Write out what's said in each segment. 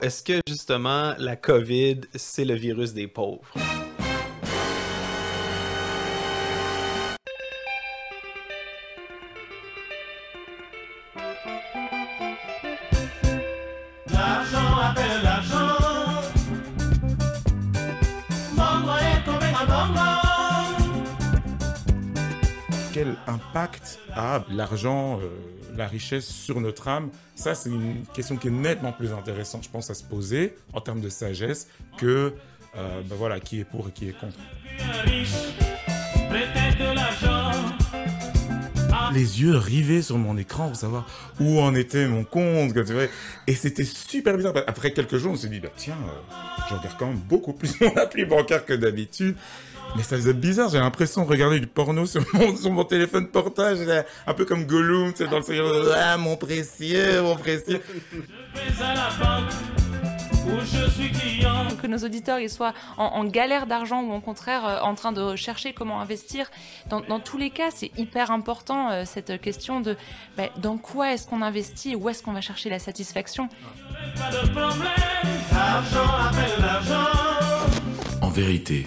Est-ce que justement la COVID, c'est le virus des pauvres? Impact a l'argent, euh, la richesse sur notre âme Ça, c'est une question qui est nettement plus intéressante, je pense, à se poser en termes de sagesse que ben voilà, qui est pour et qui est contre. Les yeux rivés sur mon écran pour savoir où en était mon compte. Et c'était super bizarre. Après quelques jours, on s'est dit, bah, tiens, euh, je regarde quand même beaucoup plus mon appli bancaire que d'habitude. Mais ça faisait bizarre, j'ai l'impression de regarder du porno sur mon, sur mon téléphone portage, un peu comme Gollum, sais, dans le Seigneur Ah, mon précieux, mon précieux. Que nos auditeurs ils soient en, galère d'argent ou au contraire euh, en train de chercher comment investir. Dans, dans tous les cas, c'est hyper important euh, cette question de ben, dans quoi est-ce qu'on investit et où est-ce qu'on va chercher la satisfaction? En vérité,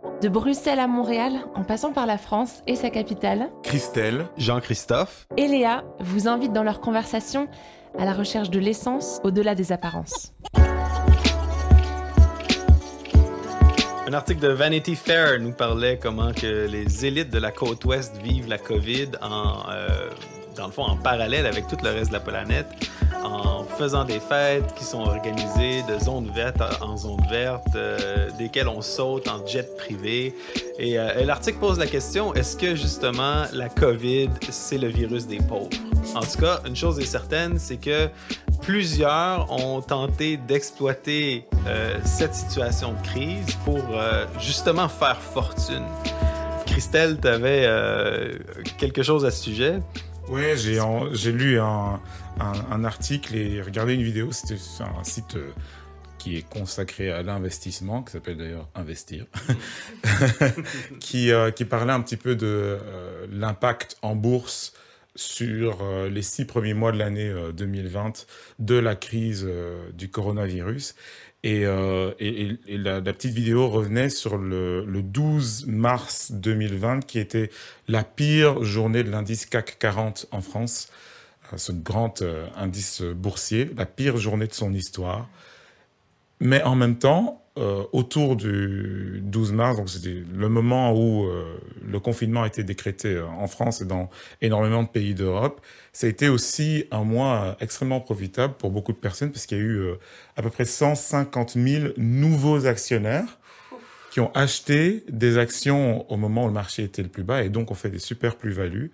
De Bruxelles à Montréal, en passant par la France et sa capitale, Christelle, Jean-Christophe et Léa vous invitent dans leur conversation à la recherche de l'essence au-delà des apparences. Un article de Vanity Fair nous parlait comment que les élites de la côte ouest vivent la COVID en, euh, dans le fond, en parallèle avec tout le reste de la planète en faisant des fêtes qui sont organisées de zone verte en zone verte, euh, desquelles on saute en jet privé. Et, euh, l'article pose la question, est-ce que justement la COVID, c'est le virus des pauvres? En tout cas, une chose est certaine, c'est que plusieurs ont tenté d'exploiter euh, cette situation de crise pour justement faire fortune. Christelle, tu avais quelque chose à ce sujet? Oui, j'ai lu un, un, article et regarder une vidéo. C'était un site euh, qui est consacré à l'investissement, qui s'appelle d'ailleurs Investir, qui, euh, qui parlait un petit peu de euh, l'impact en bourse sur les six premiers mois de l'année 2020 de la crise du coronavirus. Et, et la, petite vidéo revenait sur le, le 12 mars 2020, qui était la pire journée de l'indice CAC 40 en France ce grand euh, indice boursier, la pire journée de son histoire. Mais en même temps, euh, autour du 12 mars, donc c'était le moment où euh, le confinement a été décrété en France et dans énormément de pays d'Europe, ça a été aussi un mois extrêmement profitable pour beaucoup de personnes parce qu'il y a eu à peu près 150 000 nouveaux actionnaires qui ont acheté des actions au moment où le marché était le plus bas et donc ont fait des super plus-values.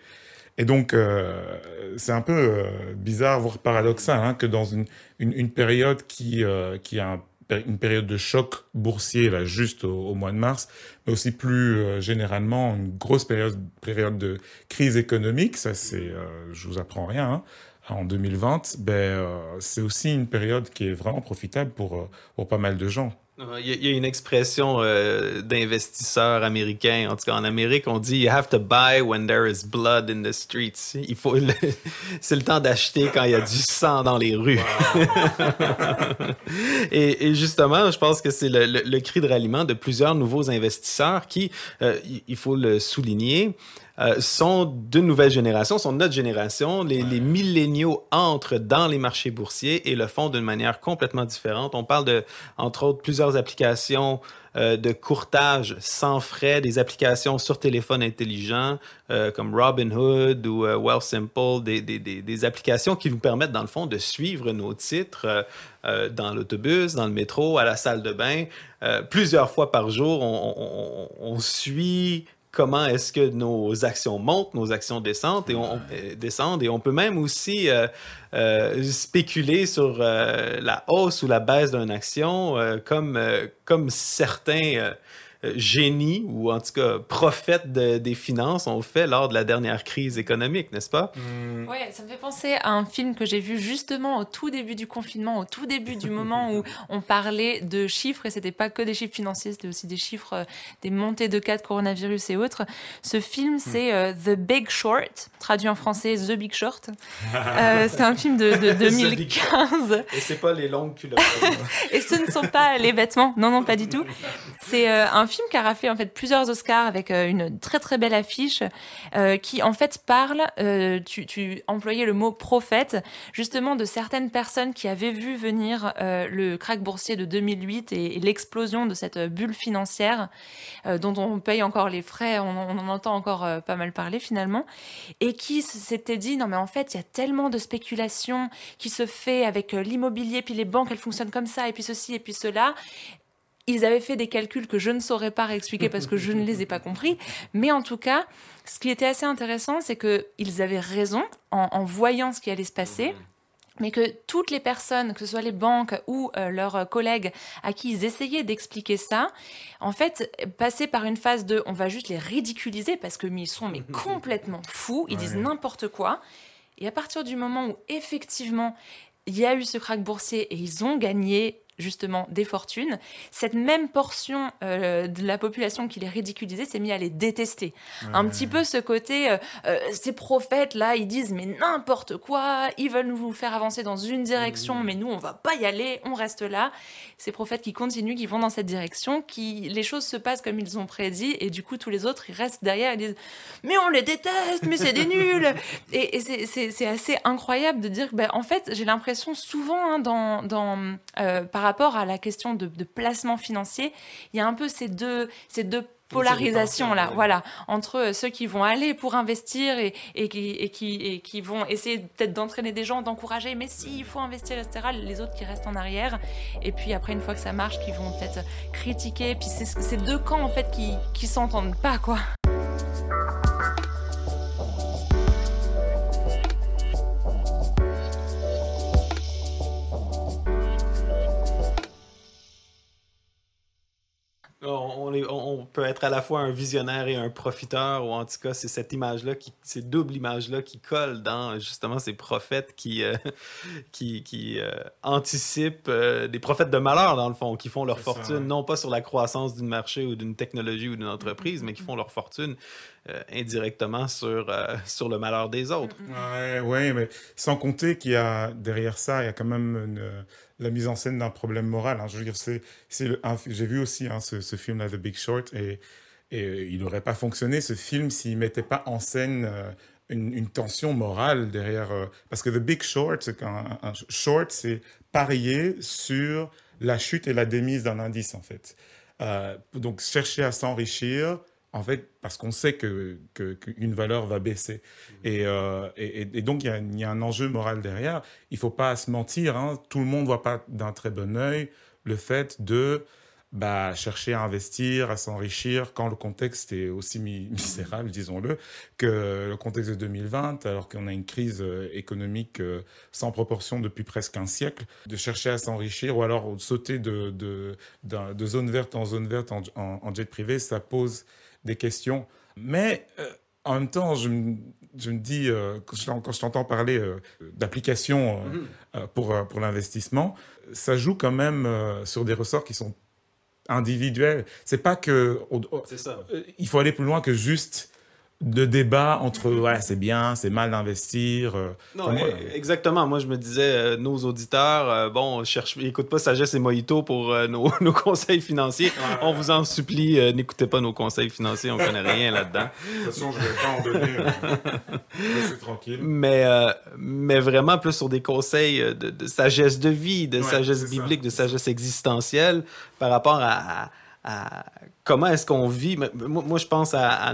Et donc, euh, c'est un peu euh, bizarre, voire paradoxal, hein, que dans une, une, une période qui, euh, qui a une période de choc boursier, là, juste au, mois de mars, mais aussi plus euh, généralement une grosse période, période de crise économique, ça c'est, je vous apprends rien, hein, en 2020, ben, c'est aussi une période qui est vraiment profitable pour, pour pas mal de gens. Il y, a une expression euh, d'investisseurs américains. En tout cas, en Amérique, on dit You have to buy when there is blood in the streets. Il faut, c'est le temps d'acheter quand il y a du sang dans les rues. et, justement, je pense que c'est le, cri de ralliement de plusieurs nouveaux investisseurs qui, euh, il faut le souligner, euh, sont de nouvelles générations, sont notre génération. Les, les milléniaux entrent dans les marchés boursiers et le font d'une manière complètement différente. On parle de, entre autres, plusieurs applications euh, de courtage sans frais, des applications sur téléphone intelligent euh, comme Robinhood ou Wealthsimple, des, des, des, des, applications qui nous permettent, dans le fond, de suivre nos titres dans l'autobus, dans le métro, à la salle de bain. plusieurs fois par jour, on, on, on suit comment est-ce que nos actions montent, nos actions descendent et on, euh, descendent. Et on peut même aussi euh, euh, spéculer sur la hausse ou la baisse d'une action comme comme certains génies ou en tout cas prophètes des finances ont fait lors de la dernière crise économique, n'est-ce pas? Mm. Oui, ça me fait penser à un film que j'ai vu justement au tout début du confinement, au tout début du moment où on parlait de chiffres et c'était pas que des chiffres financiers, c'était aussi des chiffres, euh, des montées de cas de coronavirus et autres. Ce film, hmm. c'est euh, The Big Short, traduit en français The Big Short. Euh, c'est un film de, de 2015. et c'est pas les longues culottes. et ce ne sont pas les vêtements, non, non, pas du tout. C'est un film qui a raflé en fait plusieurs Oscars avec une très très belle affiche qui en fait parle, tu, tu employais le mot prophète, justement de certaines personnes qui avaient vu venir le crack boursier de 2008 et, l'explosion de cette bulle financière euh, dont on paye encore les frais, on, en entend encore euh, pas mal parler finalement, et qui s'était dit non mais en fait il y a tellement de spéculation qui se fait avec euh, l'immobilier, puis les banques elles fonctionnent comme ça, et puis ceci et puis cela, ils avaient fait des calculs que je ne saurais pas réexpliquer parce que je ne les ai pas compris. Mais en tout cas, ce qui était assez intéressant, c'est qu'ils avaient raison en, en, voyant ce qui allait se passer mais que toutes les personnes, que ce soit les banques ou euh, leurs collègues à qui ils essayaient d'expliquer ça, en fait, passaient par une phase de on va juste les ridiculiser parce que ils sont mais complètement fous, ils disent n'importe quoi. Et à partir du moment où effectivement il y a eu ce crack boursier et ils ont gagné justement des fortunes, cette même portion euh, de la population qui les ridiculisait s'est mis à les détester. Un petit peu ce côté, euh, euh, ces prophètes là, ils disent mais n'importe quoi, ils veulent nous faire avancer dans une direction, mais nous on va pas y aller, on reste là. Ces prophètes qui continuent, qui vont dans cette direction, qui les choses se passent comme ils ont prédit, et du coup tous les autres ils restent derrière et disent mais on les déteste, mais c'est des nuls. Et, c'est assez incroyable de dire, ben, en fait j'ai l'impression souvent hein, dans, dans par rapport à la question de, placement financier, il y a un peu ces deux, ces deux polarisations là, voilà, entre euh, ceux qui vont aller pour investir et, et, qui, et, qui, et qui vont essayer peut-être d'entraîner des gens, d'encourager, mais si, il faut investir, etc. Les autres qui restent en arrière, et puis après, une fois que ça marche, qui vont peut-être critiquer, puis c'est ces deux camps en fait qui, qui s'entendent pas, quoi. On, peut être à la fois un visionnaire et un profiteur, ou en tout cas, c'est cette image-là, qui, ces double images-là qui colle dans justement ces prophètes qui, euh, qui, qui euh, anticipent euh, des prophètes de malheur, dans le fond, qui font leur fortune, non pas sur la croissance d'une marché ou d'une technologie ou d'une entreprise, mais qui font leur fortune indirectement sur, sur le malheur des autres. Oui, ouais, mais sans compter qu'il y a derrière ça, il y a quand même une la mise en scène d'un problème moral. Hein. Je veux dire, c'est, j'ai vu aussi hein, ce, film-là, The Big Short, et, euh, il n'aurait pas fonctionné ce film s'il mettait pas en scène euh, une, tension morale derrière. Euh, parce que The Big Short, c'est un short, c'est parier sur la chute et la démise d'un indice en fait. donc chercher à s'enrichir en fait, parce qu'on sait que, qu'une valeur va baisser. Euh, et, et, donc, il y, a, un enjeu moral derrière. Il ne faut pas se mentir. Hein. Tout le monde ne voit pas d'un très bon œil le fait de bah, chercher à investir, à s'enrichir quand le contexte est aussi misérable, disons-le, que le contexte de 2020, alors qu'on a une crise euh, économique euh, sans proportion depuis presque un siècle, de chercher à s'enrichir ou alors sauter de, de, de, zone verte en zone verte en, en jet privé, ça pose des questions. Mais euh, en même temps, je me, je me dis, euh, quand je, t'entends parler euh, d'applications mhm. pour, pour l'investissement, ça joue quand même sur des ressorts qui sont individuels. C'est pas que. ça. il faut aller plus loin que juste de débat entre ouais, c'est bien, c'est mal d'investir. Euh, non, exactement. Moi, je me disais, euh, nos auditeurs, euh, bon, cherche, écoute pas Sagesse et Mojito pour nos, nos, conseils financiers. On vous en supplie, n'écoutez pas nos conseils financiers, on connaît rien là-dedans. De toute façon, je vais pas en donner. c'est tranquille. Mais, mais vraiment plus sur des conseils de, sagesse de vie, de sagesse biblique, de sagesse existentielle par rapport à comment est-ce qu'on vit. Moi, je pense à,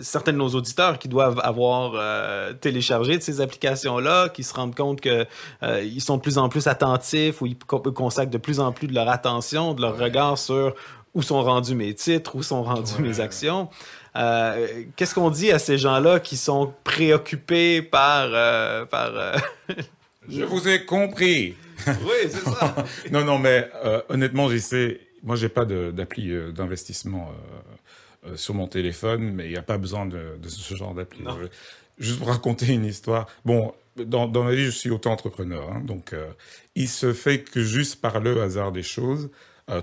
certains de nos auditeurs qui doivent avoir euh, téléchargé de ces applications-là, qui se rendent compte qu'ils euh, sont de plus en plus attentifs ou ils consacrent de plus en plus de leur attention, de leur regard sur où sont rendus mes titres, où sont rendues mes actions. Euh, qu'est-ce qu'on dit à ces gens-là qui sont préoccupés par... par Je vous ai compris. oui, c'est ça. non, non, mais honnêtement, j'essaie moi, j'ai pas d'appli d'investissement sur mon téléphone, mais il n'y a pas besoin de, ce genre d'appli. Juste pour raconter une histoire. Bon, dans, dans ma vie, je suis auto-entrepreneur. Hein, donc, il se fait que juste par le hasard des choses,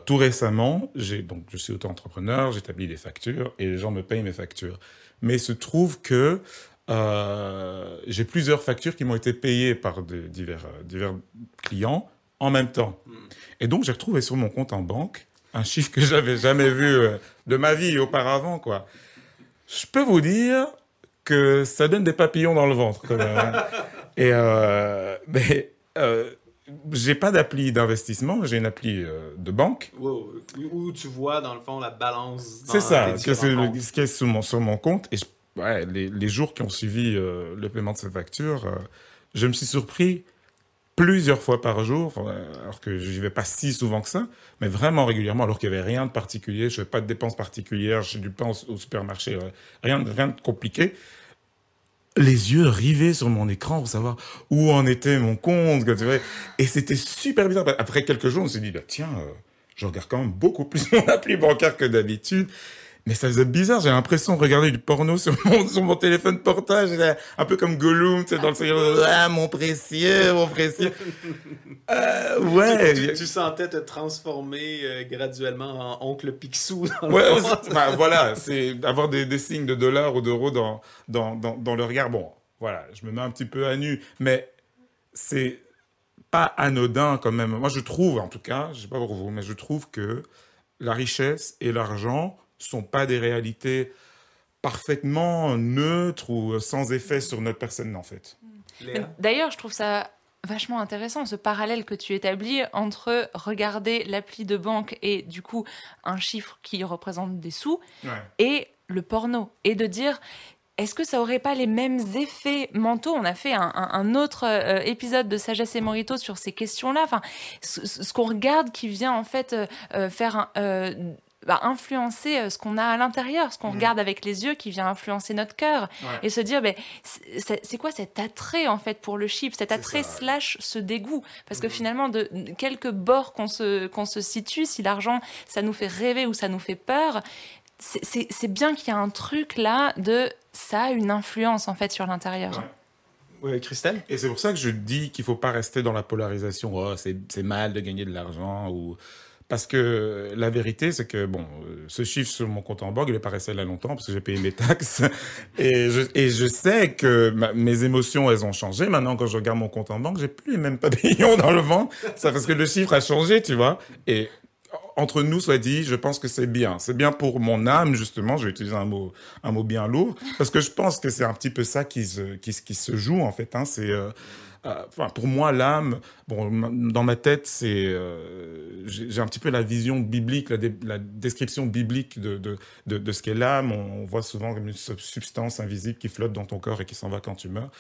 tout récemment, j'ai donc je suis auto-entrepreneur, j'établis des factures et les gens me payent mes factures. Mais il se trouve que euh, j'ai plusieurs factures qui m'ont été payées par divers, divers clients en même temps. Hmm. Et donc, j'ai retrouvé sur mon compte en banque un chiffre que j'avais jamais vu euh, de ma vie auparavant, quoi. Je peux vous dire que ça donne des papillons dans le ventre, quand même. Hein. Et, euh, mais, euh, j'ai pas d'appli d'investissement, j'ai une appli euh, de banque. Où, tu vois, dans le fond, la balance. C'est ça, c'est ce qui est sur mon, sur mon compte. Et ouais, les, les, jours qui ont suivi le paiement de ces factures, euh, je me suis surpris plusieurs fois par jour, alors que je n'y vais pas si souvent que ça, mais vraiment régulièrement, alors qu'il n'y avait rien de particulier, je n'avais pas de dépenses particulières, j'ai du pain au, supermarché, rien, rien de compliqué les yeux rivés sur mon écran pour savoir où en était mon compte. Et c'était super bizarre. Après quelques jours, on s'est dit, bah, tiens, euh, je regarde quand même beaucoup plus mon appli bancaire que d'habitude. Mais ça faisait bizarre, j'ai l'impression de regarder du porno sur mon, sur mon téléphone portage, un peu comme Gollum, tu sais, dans le Seigneur, ah, mon précieux, mon précieux. Euh, ouais. Tu, sentais te transformer euh, graduellement en oncle Picsou. ouais, voilà, c'est avoir des, des, signes de dollars ou d'euros dans, dans, dans, dans le regard. Bon, voilà, je me mets un petit peu à nu, mais c'est pas anodin quand même. Moi, je trouve, en tout cas, je sais pas pour vous, mais je trouve que la richesse et l'argent sont pas des réalités parfaitement neutres ou sans effet sur notre personne, en fait. D'ailleurs, je trouve ça vachement intéressant, ce parallèle que tu établis entre regarder l'appli de banque et du coup un chiffre qui représente des sous et le porno. Et de dire, est-ce que ça aurait pas les mêmes effets mentaux? On a fait un, autre euh, épisode de Sagesse et Morito sur ces questions-là. Enfin, ce, qu'on regarde qui vient en fait euh, euh, faire un, va influencer euh, ce qu'on a à l'intérieur, ce qu'on mm. regarde avec les yeux qui vient influencer notre cœur et se dire, c'est quoi cet attrait en fait pour le chiffre, cet attrait slash ce dégoût Parce que mm. finalement, de quelques bords qu'on se, qu'on se situe, si l'argent, ça nous fait rêver ou ça nous fait peur, c'est bien qu'il y a un truc là de ça a une influence en fait sur l'intérieur. Oui, Christelle? Et c'est pour ça que je dis qu'il faut pas rester dans la polarisation. Oh, c'est mal de gagner de l'argent ou parce que la vérité, c'est que bon, ce chiffre sur mon compte en banque, il est pas resté là longtemps parce que j'ai payé mes taxes et je, sais que mes émotions, elles ont changé. Maintenant, quand je regarde mon compte en banque, j'ai plus les mêmes papillons dans le ventre. Ça parce que le chiffre a changé, tu vois. Et entre nous, soit dit, je pense que c'est bien. C'est bien pour mon âme, justement. Je vais utiliser un mot, un mot bien lourd parce que je pense que c'est un petit peu ça qui se, joue en fait. Hein. C'est euh, euh, enfin, pour moi, l'âme, bon, dans ma tête, c'est, euh, j'ai un petit peu la vision biblique, la, description biblique de, de, de, de ce qu'est l'âme. On, voit souvent comme une substance invisible qui flotte dans ton corps et qui s'en va quand tu meurs.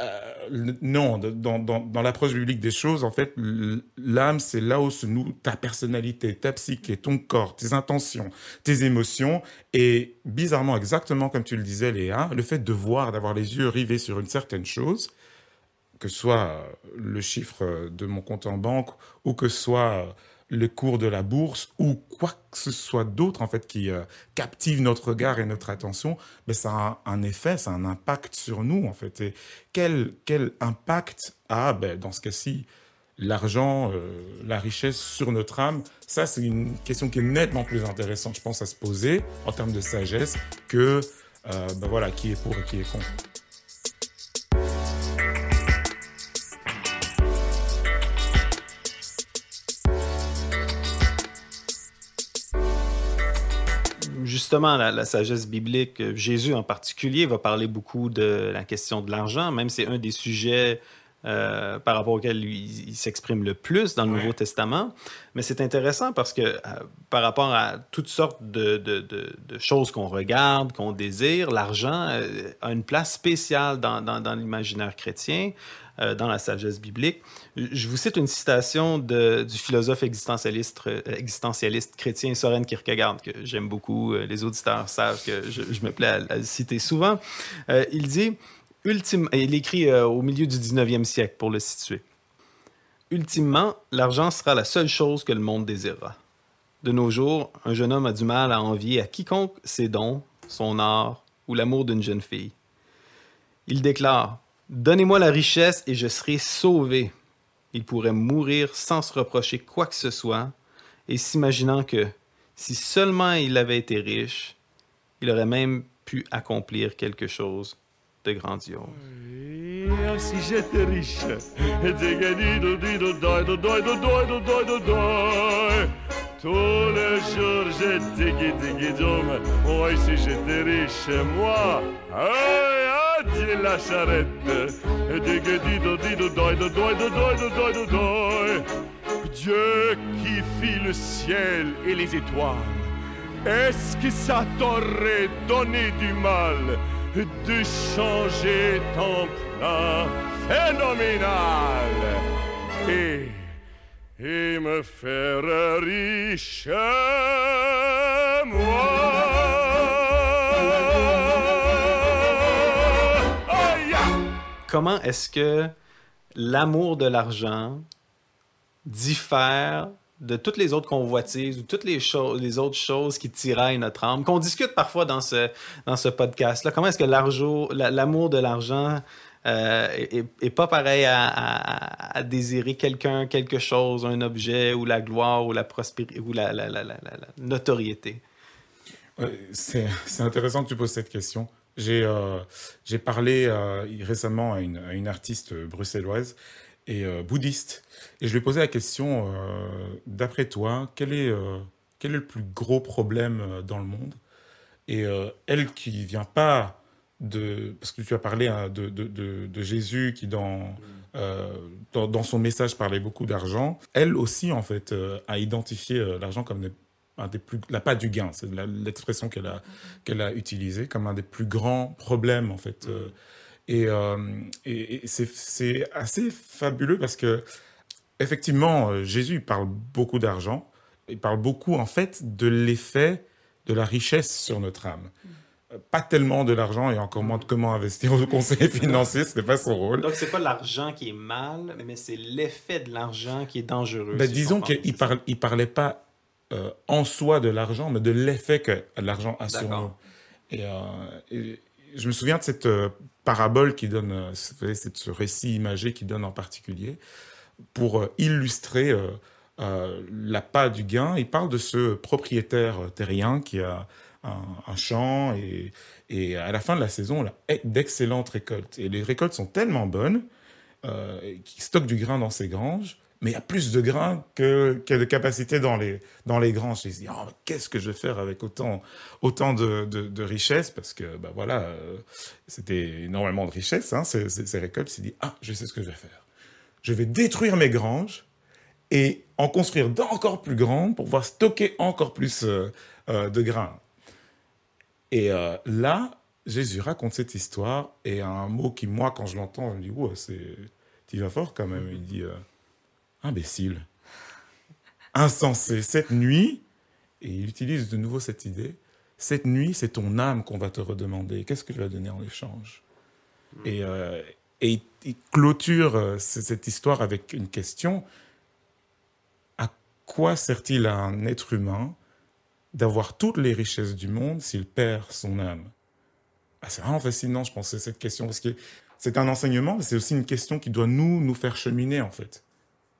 Euh, non, dans, dans, dans l'approche biblique des choses, en fait, l'âme, c'est là où se noue ta personnalité, ta psyché, ton corps, tes intentions, tes émotions. Et bizarrement, exactement comme tu le disais, Léa, le fait de voir, d'avoir les yeux rivés sur une certaine chose, que ce soit le chiffre de mon compte en banque ou que ce soit le cours de la bourse ou quoi que ce soit d'autre en fait qui euh, captive notre regard et notre attention, mais ça a un, effet, ça a un impact sur nous en fait. Et quel, quel impact a, ben, dans ce cas-ci, l'argent, euh, la richesse sur notre âme? Ça, c'est une question qui est nettement plus intéressante, je pense, à se poser en termes de sagesse que euh, ben voilà, qui est pour et qui est contre. Justement, la, sagesse biblique, euh, Jésus en particulier va parler beaucoup de la question de l'argent, même c'est un des sujets euh, par rapport auquel il, s'exprime le plus dans le Nouveau Testament. Mais c'est intéressant parce que euh, par rapport à toutes sortes de, choses qu'on regarde, qu'on désire, l'argent a une place spéciale dans, dans l'imaginaire chrétien. Euh, dans la sagesse biblique. Je vous cite une citation de, du philosophe existentialiste, euh, existentialiste chrétien Soren Kierkegaard, que j'aime beaucoup. Euh, les auditeurs savent que je, me plais à, le citer souvent. il dit, il écrit au milieu du 19e siècle pour le situer. Ultimement, l'argent sera la seule chose que le monde désirera. De nos jours, un jeune homme a du mal à envier à quiconque ses dons, son art ou l'amour d'une jeune fille. Il déclare Donnez-moi la richesse et je serai sauvé. Il pourrait mourir sans se reprocher quoi que ce soit et s'imaginant que, si seulement il avait été riche, il aurait même pu accomplir quelque chose grandiose. Ah, si j'étais riche, tous les jours j'ai diggy diggy dum. Oui, si j'étais riche, moi, hey, adieu la charrette. Dido dido doi do doi do doi do doi do doi. Dieu qui fit le ciel et les étoiles, est-ce que ça t'aurait donné du mal de changer ton plan phénoménal et, et me faire riche, moi? Comment est-ce que l'amour de l'argent diffère de toutes les autres convoitises ou toutes les, les autres choses qui tiraillent notre âme, qu'on discute parfois dans ce, dans ce podcast-là. Comment est-ce que l'amour de l'argent euh, est, pas pareil à, désirer quelqu'un, quelque chose, un objet, ou la gloire, ou la prospérité, ou la, notoriété? C'est intéressant que tu poses cette question. J'ai euh, parlé euh, récemment à une artiste bruxelloise et euh, bouddhiste. Et je lui ai posé la question, euh, d'après toi, quel est, euh, quel est le plus gros problème dans le monde? Et elle qui vient pas de... Parce que tu as parlé hein, de, de, de, de Jésus qui, dans, euh, dans, dans son message, parlait beaucoup d'argent. Elle aussi, en fait, a identifié l'argent comme des, un des plus... La pas du gain, c'est l'expression qu'elle a, qu'elle a utilisée, comme un des plus grands problèmes, en fait. euh, et, euh, et, et c'est, assez fabuleux parce que, effectivement, euh, Jésus parle beaucoup d'argent. Il parle beaucoup, en fait, de l'effet de la richesse sur notre âme. Euh, Pas tellement de l'argent et encore moins de comment investir au conseiller financier, ce n'est pas son rôle. Donc, c'est pas l'argent qui est mal, mais c'est l'effet de l'argent qui est dangereux. Ben, si disons qu'il parle, il parlait pas euh, en soi de l'argent, mais de l'effet que l'argent a sur nous. Et, euh, et je me souviens de cette parabole qui donne, euh, c'est ce récit imagé qui donne en particulier, pour euh, illustrer euh, euh, l'appât du gain. Il parle de ce propriétaire terrien qui a un, champ et, à la fin de la saison, il a d'excellentes récoltes. Et les récoltes sont tellement bonnes euh, qu'il stocke du grain dans ses granges, mais il y a plus de grain que, que de capacité dans les, dans les granges. Il se dit, Oh, qu'est-ce que je vais faire avec autant, autant de, richesses? Parce que, bah voilà, euh, c'était énormément de richesses, hein, ces, récoltes. Il s'est dit, ah, je sais ce que je vais faire. Je vais détruire mes granges et en construire d'encore plus grandes pour pouvoir stocker encore plus euh, euh, de grains. Et là, Jésus raconte cette histoire et un mot qui, moi, quand je l'entends, je me dis, ouais, c'est, tu vas fort quand même. Il dit, imbécile, insensé. Cette nuit, et il utilise de nouveau cette idée, cette nuit, c'est ton âme qu'on va te redemander. Qu'est-ce que tu vas donner en échange? Et, euh, et il, il clôture euh, cette histoire avec une question. À quoi sert-il à un être humain d'avoir toutes les richesses du monde s'il perd son âme? Ah, C'est vraiment fascinant, je pense, cette question, parce que c'est un enseignement, mais c'est aussi une question qui doit nous, nous faire cheminer, en fait.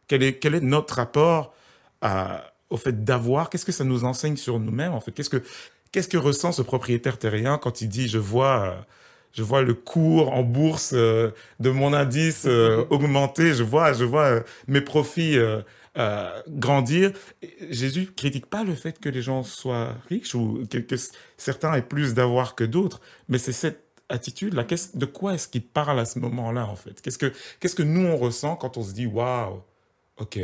Quel est, quel est notre rapport à- au fait d'avoir Qu'est-ce que ça nous enseigne sur nous-mêmes, en fait? Qu'est-ce que, qu'est-ce que ressent ce propriétaire terrien quand il dit « je vois... je vois le cours en bourse euh, de mon indice euh, augmenter, je vois, je vois euh, mes profits euh, grandir. Jésus critique pas le fait que les gens soient riches ou que, certains aient plus d'avoir que d'autres, mais c'est cette attitude-là. Qu'est-ce- De quoi est-ce qu'il parle à ce moment-là, en fait? Qu'est-ce que qu'est-ce que nous on ressent quand on se dit waouh, ok,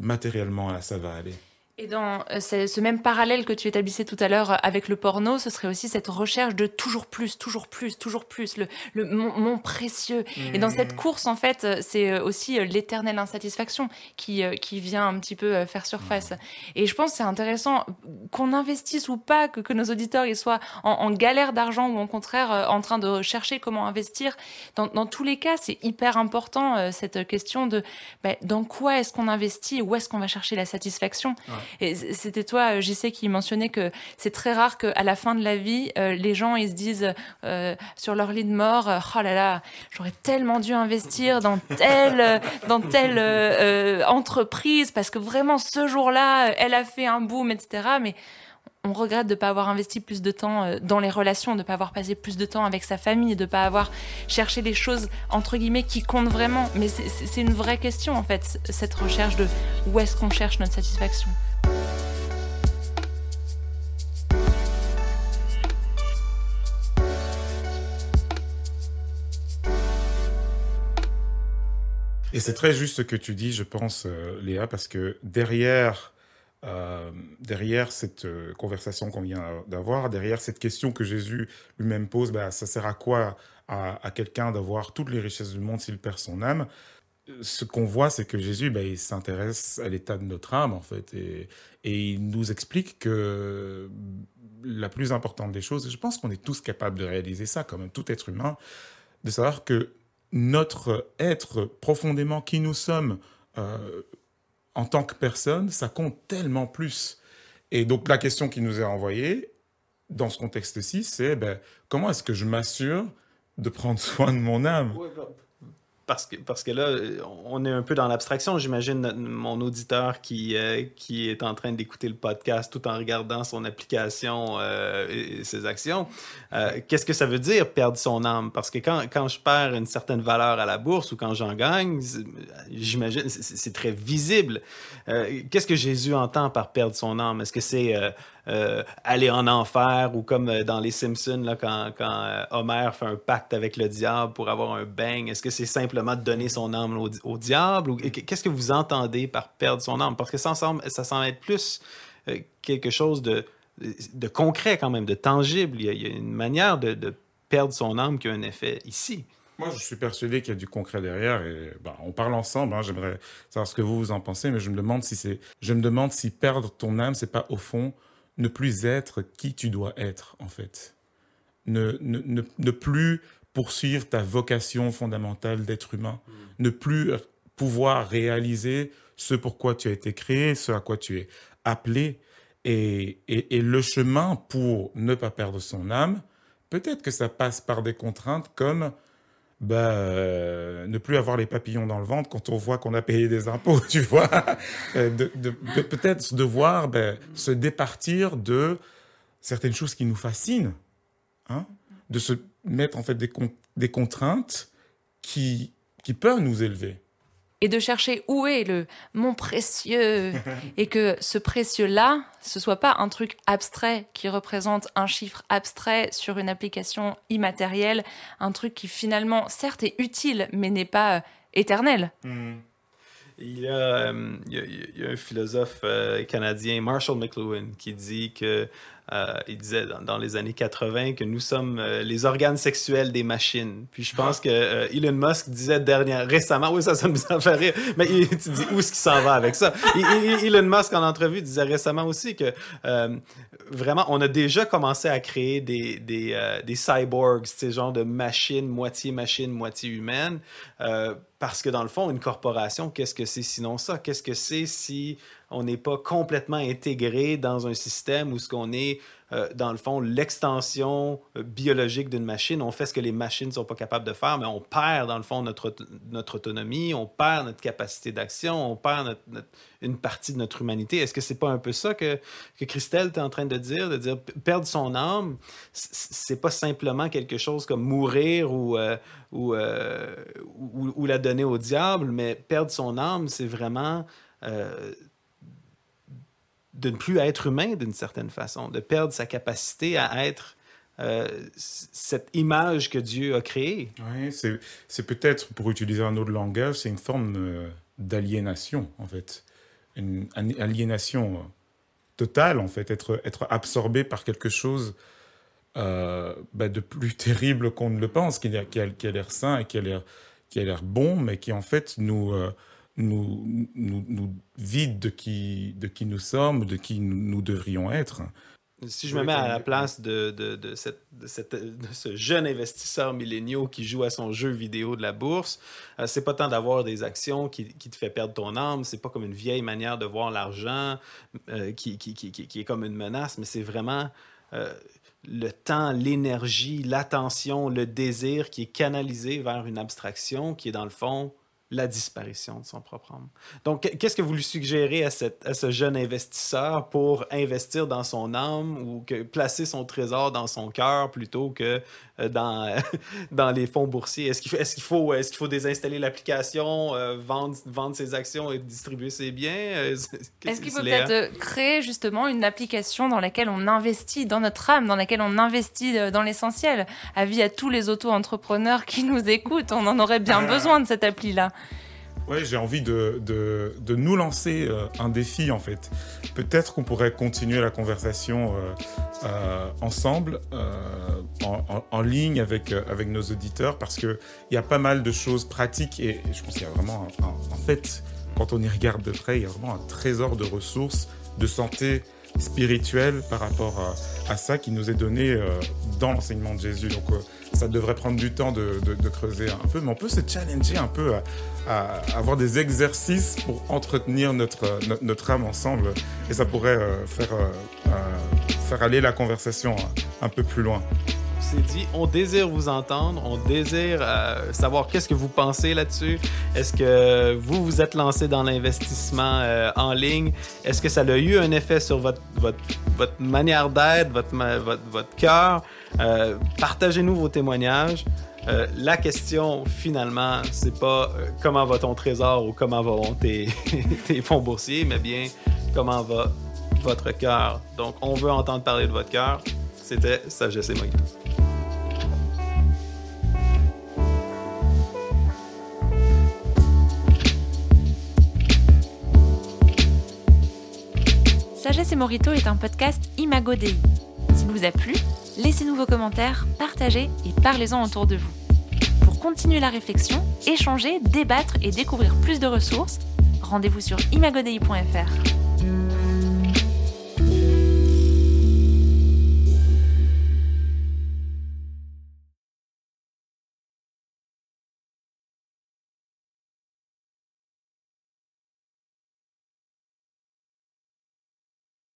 matériellement là ça va aller. Et dans euh, ce même parallèle que tu établissais tout à l'heure euh, avec le porno, ce serait aussi cette recherche de toujours plus, toujours plus, toujours plus, le, le mon, mon précieux. Et dans cette course, en fait, euh, c'est aussi l'éternelle insatisfaction qui, qui vient un petit peu faire surface. Et je pense que c'est intéressant qu'on investisse ou pas, que, que nos auditeurs ils soient en, en galère d'argent ou au contraire en train de chercher comment investir. Dans, dans tous les cas, c'est hyper important cette question de ben, dans quoi est-ce qu'on investit où est-ce qu'on va chercher la satisfaction? Et c'était toi, JC, qui mentionnait que c'est très rare qu'à la fin de la vie, les gens ils se disent sur leur lit de mort, oh là là, j'aurais tellement dû investir dans telle dans telle entreprise parce que vraiment ce jour-là, elle a fait un boom, etc. Mais on regrette de ne pas avoir investi plus de temps euh, dans les relations, de ne pas avoir passé plus de temps avec sa famille, de ne pas avoir cherché les choses, entre guillemets, qui comptent vraiment. Mais c'est une vraie question, en fait, cette recherche de où est-ce qu'on cherche notre satisfaction. Et c'est très juste ce que tu dis, je pense, euh, Léa, parce que derrière euh, derrière cette euh, conversation qu'on vient d'avoir, derrière cette question que Jésus lui-même pose, bah, ça sert à quoi à, quelqu'un d'avoir toutes les richesses du monde s'il perd son âme? Ce qu'on voit, c'est que Jésus, bah, il s'intéresse à l'état de notre âme, en fait, et, et, il nous explique que la plus importante des choses, et je pense qu'on est tous capables de réaliser ça, comme tout être humain, de savoir que notre être profondément qui nous sommes, euh, en tant que personne, ça compte tellement plus. Et donc la question qui nous est envoyée, dans ce contexte-ci, c'est ben, comment est-ce que je m'assure de prendre soin de mon âme? Bah, parce que, parce que là, on est un peu dans l'abstraction. J'imagine mon auditeur qui, euh, qui est en train d'écouter le podcast tout en regardant son application euh, et ses actions. Euh, qu'est-ce que ça veut dire perdre son âme? Parce que quand, quand je perds une certaine valeur à la bourse ou quand j'en gagne, j'imagine, c'est très visible. Qu'est-ce que Jésus entend par perdre son âme? Est-ce que c'est euh, aller en enfer ou comme euh, dans Les Simpsons, là, quand, quand euh, Homer fait un pacte avec le diable pour avoir un bang, est-ce que c'est simplement de donner son âme au, diable ou qu'est-ce que vous entendez par perdre son âme? Parce que ça semble, ça semble être plus quelque chose de, de concret quand même, de tangible. Il y a, une manière de, perdre son âme qui a un effet ici. Moi, je suis persuadé qu'il y a du concret derrière et bah, on parle ensemble. Hein, J'aimerais savoir ce que vous vous en pensez, mais je me demande si je me demande si perdre ton âme, c'est pas au fond ne plus être qui tu dois être, en fait. Ne, ne, ne, plus poursuivre ta vocation fondamentale d'être humain. Mm. Ne plus pouvoir réaliser ce pour quoi tu as été créé, ce à quoi tu es appelé. Et, et, et le chemin pour ne pas perdre son âme, peut-être que ça passe par des contraintes comme bah, euh, ne plus avoir les papillons dans le ventre quand on voit qu'on a payé des impôts, tu vois. Euh, de, peut-être devoir ben, se départir de certaines choses qui nous fascinent, hein, de se mettre en fait des, des contraintes qui, qui peuvent nous élever et de chercher où est le mon précieux et que ce précieux là ce soit pas un truc abstrait qui représente un chiffre abstrait sur une application immatérielle un truc qui finalement certes est utile mais n'est pas euh, éternel hmm. il, y a, il, y a, un philosophe euh, canadien Marshall McLuhan qui dit que euh, il disait dans, les années 80 que nous sommes euh, les organes sexuels des machines. Puis je pense que euh, Elon Musk disait dernière, récemment, oui, ça, ça a fait rire, mais il, tu dis où est-ce qu'il s'en va avec ça? Elon Musk, en entrevue, disait récemment aussi que vraiment, on a déjà commencé à créer des, des, des cyborgs, ces genre de machines, moitié machine, moitié humaine. parce que dans le fond, une corporation, qu'est-ce que c'est sinon ça? Qu'est-ce que c'est si on n'est pas complètement intégré dans un système où ce qu'on est, euh, dans le fond, l'extension euh, biologique d'une machine. On fait ce que les machines ne sont pas capables de faire, mais on perd, dans le fond, notre, notre autonomie, on perd notre capacité d'action, on perd une partie de notre humanité. Est-ce que c'est pas un peu ça que, que Christelle est en train de dire, de dire perdre son âme, c'est pas simplement quelque chose comme mourir ou, euh, ou, ou, la donner au diable, mais perdre son âme, c'est vraiment de ne plus être humain d'une certaine façon, de perdre sa capacité à être euh, cette image que Dieu a créée. Oui, c'est peut-être, pour utiliser un autre langage, c'est une forme euh, d'aliénation, en fait. Une, aliénation euh, totale, en fait, être, être absorbé par quelque chose bah, de plus terrible qu'on ne le pense, qui a, qui a, l'air sain et qui a l'air bon, mais qui, en fait, nous nous, nous, vide de qui, de qui nous sommes, de qui nous, devrions être. si je me mets à la place de, de, cette, de ce jeune investisseur milléniaux qui joue à son jeu vidéo de la bourse, euh, c'est pas tant d'avoir des actions qui, qui, te fait perdre ton âme, c'est pas comme une vieille manière de voir l'argent euh, qui, qui, qui, est comme une menace, mais c'est vraiment euh, le temps, l'énergie, l'attention, le désir qui est canalisé vers une abstraction qui est dans le fond la disparition de son propre âme. Donc, qu'est-ce que vous lui suggérez à, cette, à, ce jeune investisseur pour investir dans son âme ou que placer son trésor dans son cœur plutôt que euh, dans, dans les fonds boursiers? Est-ce qu'il faut, est qu'il faut, est qu'il faut désinstaller l'application, euh, vendre, vendre ses actions et distribuer ses biens? Euh, est-ce qu'il faut peut-être créer justement une application dans laquelle on investit dans notre âme, dans laquelle on investit dans l'essentiel? Avis à tous les auto-entrepreneurs qui nous écoutent, on en aurait bien besoin de cette appli-là. Ouais, j'ai envie de, de, de, nous lancer euh, un défi en fait. Peut-être qu'on pourrait continuer la conversation euh, euh, ensemble, en, en, ligne avec, avec nos auditeurs, parce qu'il y a pas mal de choses pratiques et je pense qu'il y a vraiment, en fait, quand on y regarde de près, il y a vraiment un trésor de ressources, de santé spirituelle par rapport à, à ça qui nous est donné dans l'enseignement de Jésus. Donc, ça devrait prendre du temps de, creuser un peu, mais on peut se challenger un peu à, avoir des exercices pour entretenir notre, âme ensemble. Et ça pourrait euh, faire, euh, euh, faire aller la conversation un peu plus loin dit, on désire vous entendre, on désire euh, savoir qu'est-ce que vous pensez là-dessus. Est-ce que vous vous êtes lancé dans l'investissement euh, en ligne? Est-ce que ça a eu un effet sur votre, manière d'être, votre, cœur? Euh, Partagez-nous vos témoignages. La question, finalement, c'est pas comment va ton trésor ou comment vont tes, fonds boursiers, mais bien comment va votre cœur. Donc, on veut entendre parler de votre cœur. C'était Sagesse et. Morito est un podcast Imago Dei. S'il vous a plu, laissez-nous vos commentaires, partagez et parlez-en autour de vous. Pour continuer la réflexion, échanger, débattre et découvrir plus de ressources, rendez-vous sur imagodei.fr.